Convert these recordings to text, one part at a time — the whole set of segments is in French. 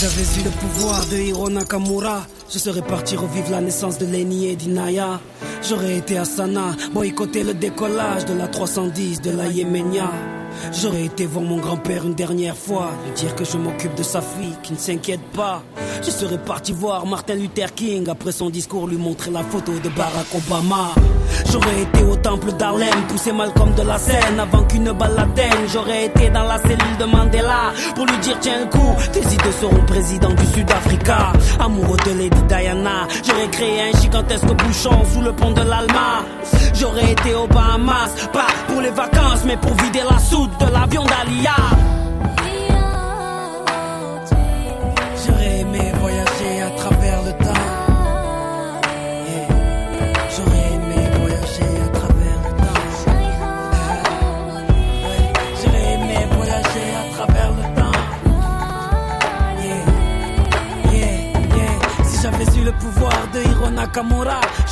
J'avais eu le pouvoir de Hiro Nakamura, je serais parti revivre la naissance de Lenny et d'Inaya. J'aurais été à Sana, boycotter le décollage de la 310 de la Yémenia. J'aurais été voir mon grand-père une dernière fois, lui dire que je m'occupe de sa fille, qui ne s'inquiète pas. Je serais parti voir Martin Luther King, après son discours lui montrer la photo de Barack Obama. J'aurais été au temple d'Harlem, pousser Malcolm de la scène avant qu'une balle l'atteigne. J'aurais été dans la cellule de Mandela pour lui dire tiens le coup, tes idées seront président du Sud-Africa. Amoureux de Lady Diana, j'aurais créé un gigantesque bouchon sous le pont de l'Alma. J'aurais été aux Bahamas, pas pour les vacances, mais pour vider la soude de l'avion d'Alia.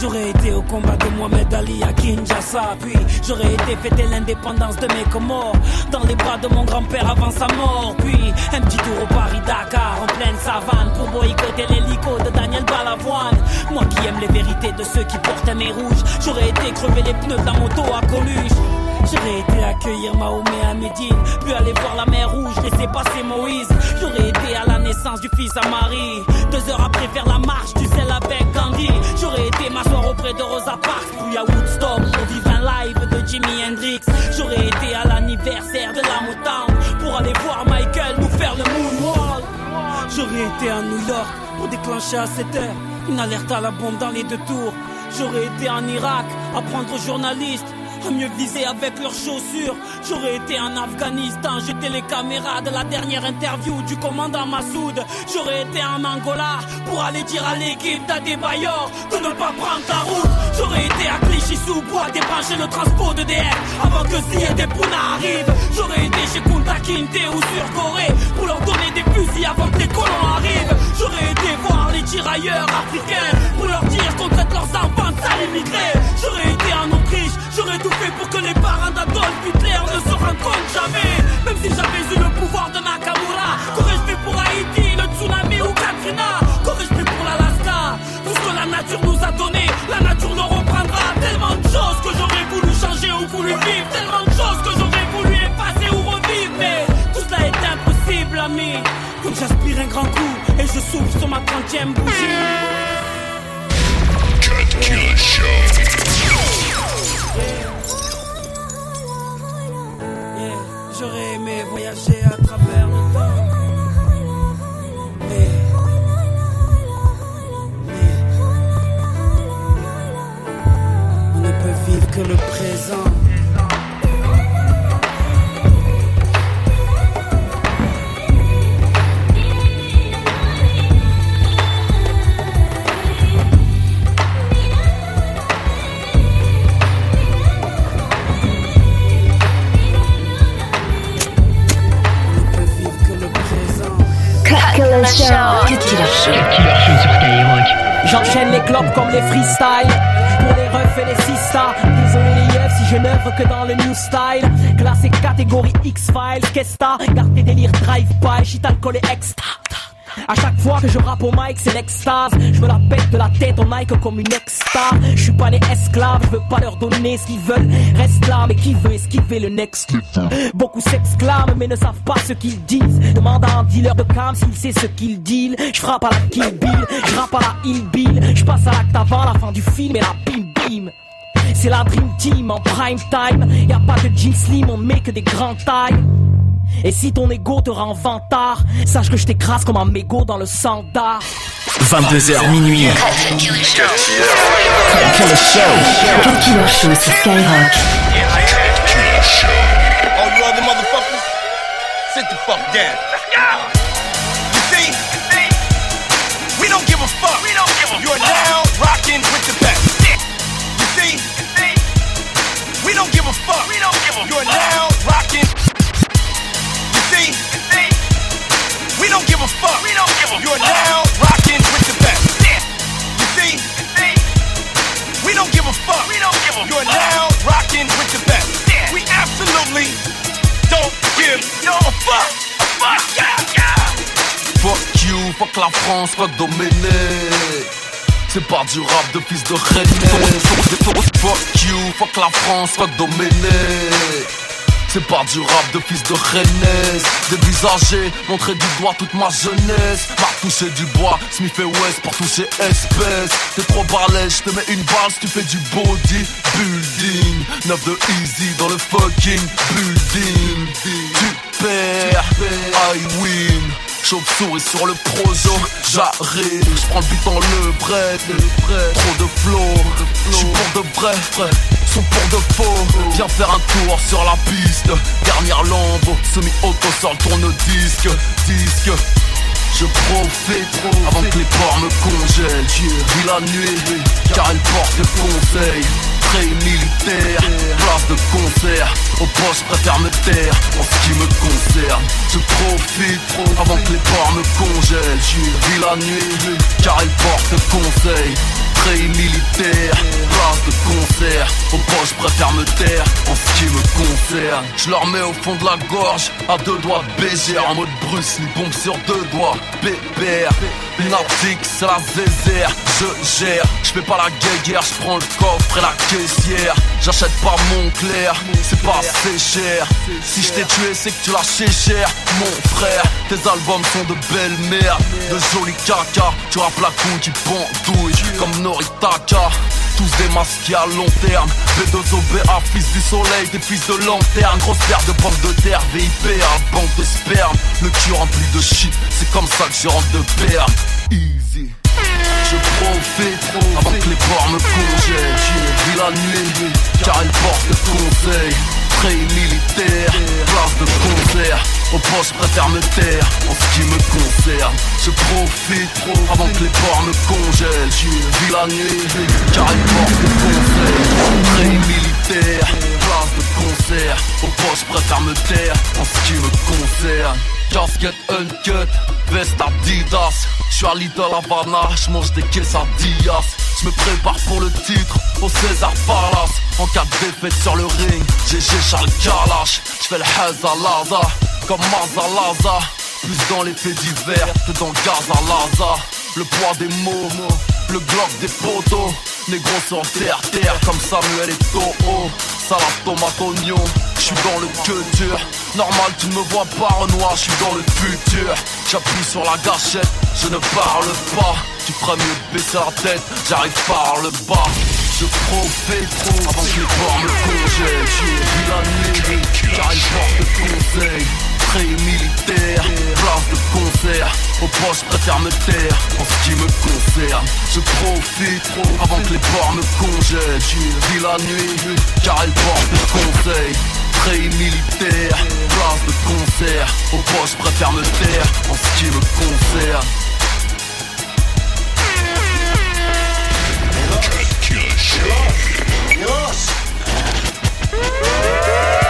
J'aurais été au combat de Mohamed Ali à Kinshasa. Puis j'aurais été fêter l'indépendance de mes Comores dans les bras de mon grand-père avant sa mort. Puis un petit tour au Paris-Dakar en pleine savane pour boycotter l'hélico de Daniel Balavoine. Moi qui aime les vérités de ceux qui portent un nez rouge, j'aurais été crever les pneus de la moto à Coluche. J'aurais été accueillir Mahomet à Médine, puis aller voir la mer rouge, laisser passer Moïse. J'aurais été à la naissance du fils à Marie. Deux heures après faire la marche du sel avec Gandhi. J'aurais été m'asseoir auprès de Rosa Parks, puis à Woodstock pour vivre un live de Jimi Hendrix. J'aurais été à l'anniversaire de la Motown pour aller voir Michael nous faire le moonwalk. J'aurais été à New York pour déclencher à 7 heures une alerte à la bombe dans les deux tours. J'aurais été en Irak apprendre aux journalistes à mieux viser avec leurs chaussures. J'aurais été en Afghanistan, jeter les caméras de la dernière interview du commandant Massoud. J'aurais été en Angola pour aller dire à l'équipe d'Adebayor de ne pas prendre ta route. J'aurais été à Clichy-sous-Bois débrancher le transport de DF avant que Ziyad et Pouna arrivent. J'aurais été chez Kunta Kinte ou sur Corée pour leur donner des fusils avant que les colons arrivent. J'aurais été voir les tirailleurs africains pour leur dire qu'on traite leurs enfants de sales. d'Adolf ne se compte jamais. Même si j'avais eu le pouvoir de Nakamura, qu'aurais-je fait pour Haïti, le tsunami ou Katrina? Qu'aurais-je fait pour l'Alaska? Tout ce que la nature nous a donné, la nature nous reprendra. Tellement de choses que j'aurais voulu changer ou voulu vivre, tellement de choses que j'aurais voulu effacer ou revivre, mais tout cela est impossible, ami. Donc j'aspire un grand coup et je souffle sur ma 30 bougie. Yeah, J'aurais aimé voyager à travers le temps. Mais, mais, on ne peut vivre que le présent. J'enchaîne les globes comme les freestyles. Pour les refs et les sistas Désolé les yeux si je n'œuvre que dans le new style. Classé catégorie X-Files que Garde tes délires drive-by Shit alcool et extra à chaque fois que je rappe au mic, c'est l'extase. Je me la pète de la tête au Nike comme une ex-star. Je suis pas né esclave, je veux pas leur donner ce qu'ils veulent. Reste là, mais qui veut esquiver le next Beaucoup s'exclament, mais ne savent pas ce qu'ils disent. Demande à un dealer de cam s'il sait ce qu'il deal. Je frappe à la kill bill, je rappe à la il bill. Je passe à l'acte avant la fin du film et la bim bim. C'est la Dream Team en prime time. Y a pas de jean slim, on met que des grands tailles. Et si ton ego te rend vantard, sache que je t'écrase comme un mégot dans le sang d'art. 22h minuit. Cut Killer Show. Cut Killer Show sur Skyrock. All you other motherfuckers, sit the fuck down. Let's go. You see, we don't give a fuck. We don't give a You're now rocking with la France, fuck Domenech C'est pas du rap de fils de René. Fuck you, fuck la France, fuck Domenech c'est pas du rap de fils de Rennes Dévisagé, montrer du doigt toute ma jeunesse. M'a touché du bois, Smith et West pour toucher espèce. T'es trop balèze, te mets une balle si tu fais du body building 9 de easy dans le fucking building. Tu perds, I win Chauve-souris sur le projo, j'arrive Je prends le but dans le bread, trop de flow J'suis pour de vrai, sont pour de faux. Viens faire un tour sur la piste. Dernière lampe, semi-auto sur le tourne-disque. Disque. Je profite avant que les ports me congèlent. Vis la nuit car elle porte des conseils Très militaire, place de concert. Au poste préfère me taire. En ce qui me concerne Je profite avant que les ports me congèlent. Vis la nuit car elle porte des Très militaire, place de concert. Au je préfère me taire en ce qui me concerne. Je leur mets au fond de la gorge à deux doigts de baiser. En mode Bruce Lee, bombe sur deux doigts Pépère, Nautique, c'est la zézère Je gère, je fais pas la guéguerre Je prends le coffre et la caissière. J'achète pas mon clair, c'est pas assez cher. Si je t'ai tué c'est que tu l'as cher Mon frère, tes albums sont de belles merdes De jolis caca, tu rappes la couille qui pendouille Comme Tous démasqués à long terme. B2OBA, fils du soleil, des fils de lanterne. Grosse paire de pommes de terre, VIP, un banque de sperme. Le cul rempli de shit, c'est comme ça que je rentre de perme Easy. Je profite avant que les ports me congèlent. J'ai vu la car elle porte conseil. Très Au poste préfère me taire en ce qui me concerne. Je profite avant que les ports me congèlent. J'ai vu la nuit car elle porte conseil Très militaire, place de concert. Au poste préfère me taire en ce qui me concerne Casquette uncut, veste Adidas. J'suis à Little Havana, j'mange des quesadillas J'me prépare pour le titre au César Palace. En cas de défaite sur le ring, GG Charles Kalash J'fais le Hez à Laza, comme Mazalaza Plus dans les divers que dans Gaza Laza. Le poids des mots, le glock des poteaux. Négro sur terre, terre comme Samuel et Toho Salade, tomate, oignon, j'suis dans le queue dur Normal tu ne me vois pas Renoir, j'suis dans le futur. J'appuie sur la gâchette, je ne parle pas. Tu ferais mieux de baisser la tête, j'arrive par le bas. Je profite trop avant que les ports me congèlent. J'ai vu la nuit il porte conseil. Très militaire, place de concert Au poste je préfère me taire en ce qui me concerne Je profite trop avant que les ports me congèlent. J'ai vu la nuit car elle porte conseil Militaire, place de concert Au poste je préfère me taire en ce qui me concerne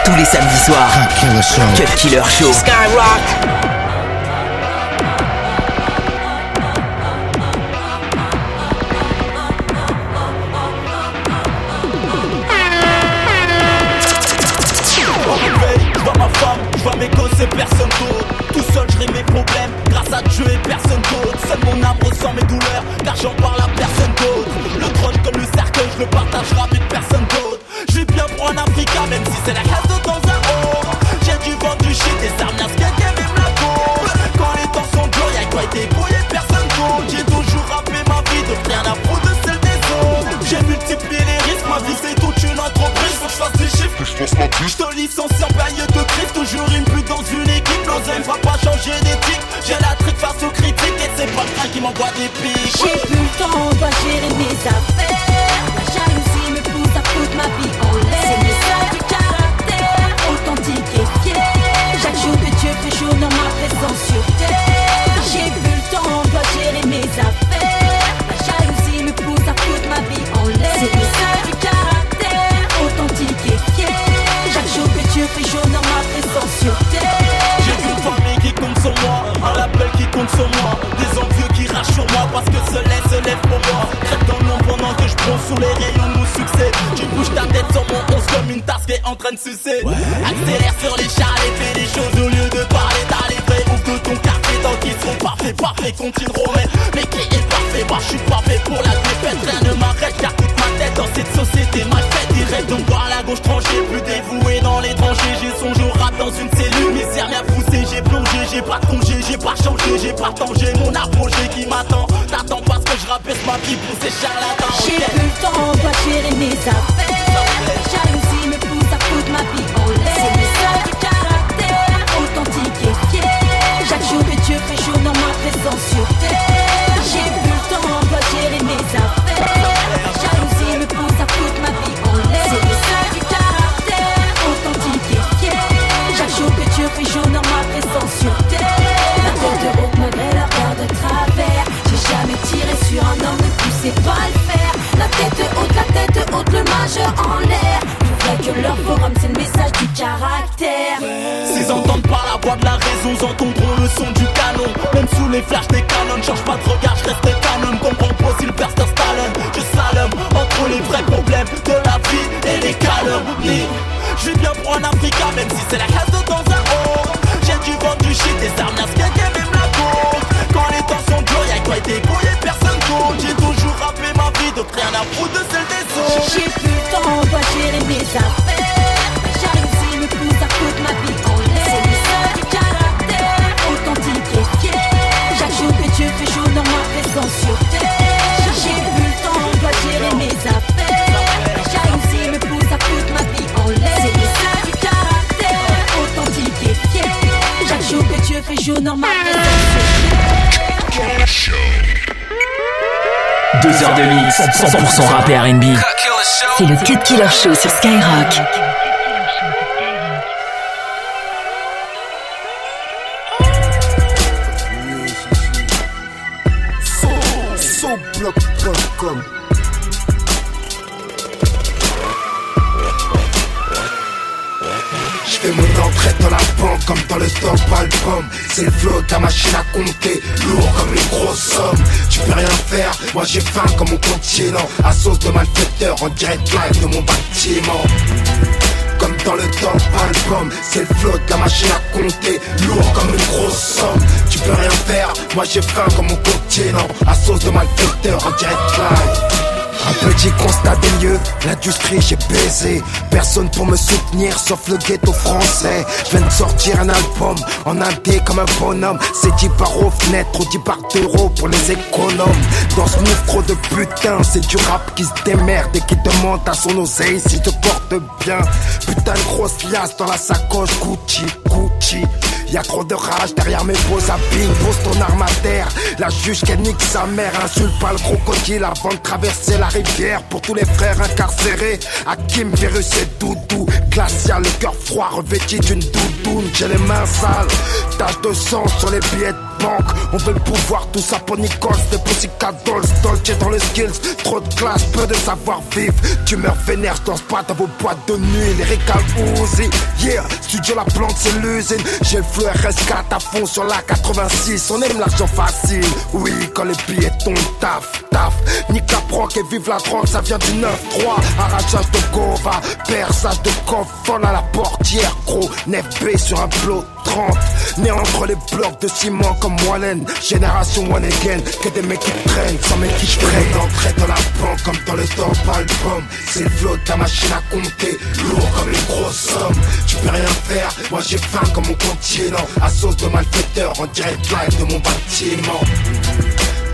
Tous les samedis soirs. Cut Killer Show. Skyrock. Dieu et personne d'autre. Seul mon âme ressent mes douleurs, car j'en J'ai plus le temps, on doit gérer mes affaires. La jalousie me pousse à foutre ma vie en l'air. C'est le ça du caractère, authentique et fier. Chaque jour que Dieu fait jour dans ma présence sur terre. J'ai plus le temps, on doit gérer mes affaires. La jalousie me pousse à foutre ma vie en l'air. C'est le ça du caractère, authentique et fier. Chaque jour que Dieu fait jour dans ma présence sur terre. J'ai une famille qui compte sur moi, un label qui compte sur moi. Train de sucer. Accélère sur les chars et fais des choses au lieu de parler, t'as les vrais ouf de ton quartier tant qu'ils sont parfaits, parfaits, continueront mais, mais qui est parfait, moi je suis parfait pour la défaite, rien ne m'arrête car toute ma tête dans cette société mal faite, direct donc voir la gauche tranchée, plus dévoué dans les tranchées, j'ai son jour rap dans une cellule, misère m'a poussé, j'ai plongé, j'ai pas congé, j'ai pas changé, j'ai pas tangé, mon apogée qui m'attend, t'attends parce que je rabaisse ma vie pour ces charlatans. J'ai plus le temps, dois gérer mes affaires. J'ai plus le temps, dois gérer mes affaires. Jalousie me pousse à foutre ma vie en l'air. C'est le du caractère, authentique et fier. Chaque jour que Dieu fait chaud dans ma présence sur terre. La tête haute malgré la peur de travers. J'ai jamais tiré sur un homme, ne poussez pas à le faire. La tête haute, la tête haute, le majeur en l'air. Plus vrai que leur forum, c'est le message du caractère. S'ils entendent par la voix de la raison, ils entendront le son du canon. Même sous les flashs des canons, change pas de regard, je reste canon. Comprends pas si le Berster Stalin, je slalom entre les vrais problèmes de la vie et les calomnies. Je bien pour un Africain, même Deux heures de mix, 100% rap et R&B. C'est le Cut Killer Show sur Skyrock. Fais mon entrée dans la banque comme dans le top album. C'est le flow, ta machine à compter Lourd comme une grosse somme Tu peux rien faire, moi j'ai faim comme mon continent. À sauce de malfaiteur en direct live de mon bâtiment. Comme dans le top album C'est le flow de la machine à compter Lourd comme une grosse somme. Tu peux rien faire, moi j'ai faim comme mon continent. À sauce de malfaiteur en direct live un petit constat des lieux, l'industrie j'ai baisé. Personne pour me soutenir sauf le ghetto français. Je viens de sortir un album en indé comme un bonhomme. C'est 10 par aux fenêtres ou 10 par d'euros pour les économes. Dans ce move trop de putain c'est du rap qui se démerde Et qui demande à son oseille s'il te porte bien. Putain de grosse liasse dans la sacoche Gucci, Gucci Y'a trop de rage derrière mes beaux habits Pose ton arme à terre. La juge qu'elle nique sa mère Insulte pas le crocodile avant de traverser la rivière Pour tous les frères incarcérés. Hakim, Virus et Doudou. Glacial, le cœur froid revêtu d'une doudoune. J'ai les mains sales. Tache de sang sur les billets On veut le pouvoir, tout ça pour Nichols Des Pussycat Dolls, Dolce dans les skills. Trop de classe, peu de savoir-vivre. Tu meurs vénère, je danse pas dans vos boîtes de nuit. Les récals Uzi Yeah, studio la plante c'est l'usine. J'ai le flou RS4 à fond sur la 86 On aime l'argent facile. Oui, quand les billets tombent, taf, taf. Nique la proc et vive la drogue, ça vient du 9-3 Arrachage de Gova, perçage de coffre à la portière, gros, 9B sur un plot 30 Né entre les blocs de ciment comme Wallen. Génération one again Que des mecs qui traînent sans mecs qui traînent D'entrée dans la banque comme dans le top album. C'est le flow de ta machine à compter Lourd comme une grosse somme. Tu peux rien faire, moi j'ai faim comme mon continent. À sauce de malfaiteur en direct live de mon bâtiment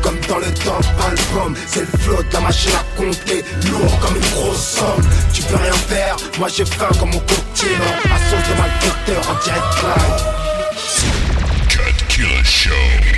comme dans le top album. C'est le flow de la machine à compter Lourd comme une grosse somme. Tu peux rien faire, moi j'ai faim comme mon continent À sauce de malfaiteur en direct live. Cut Killer Show.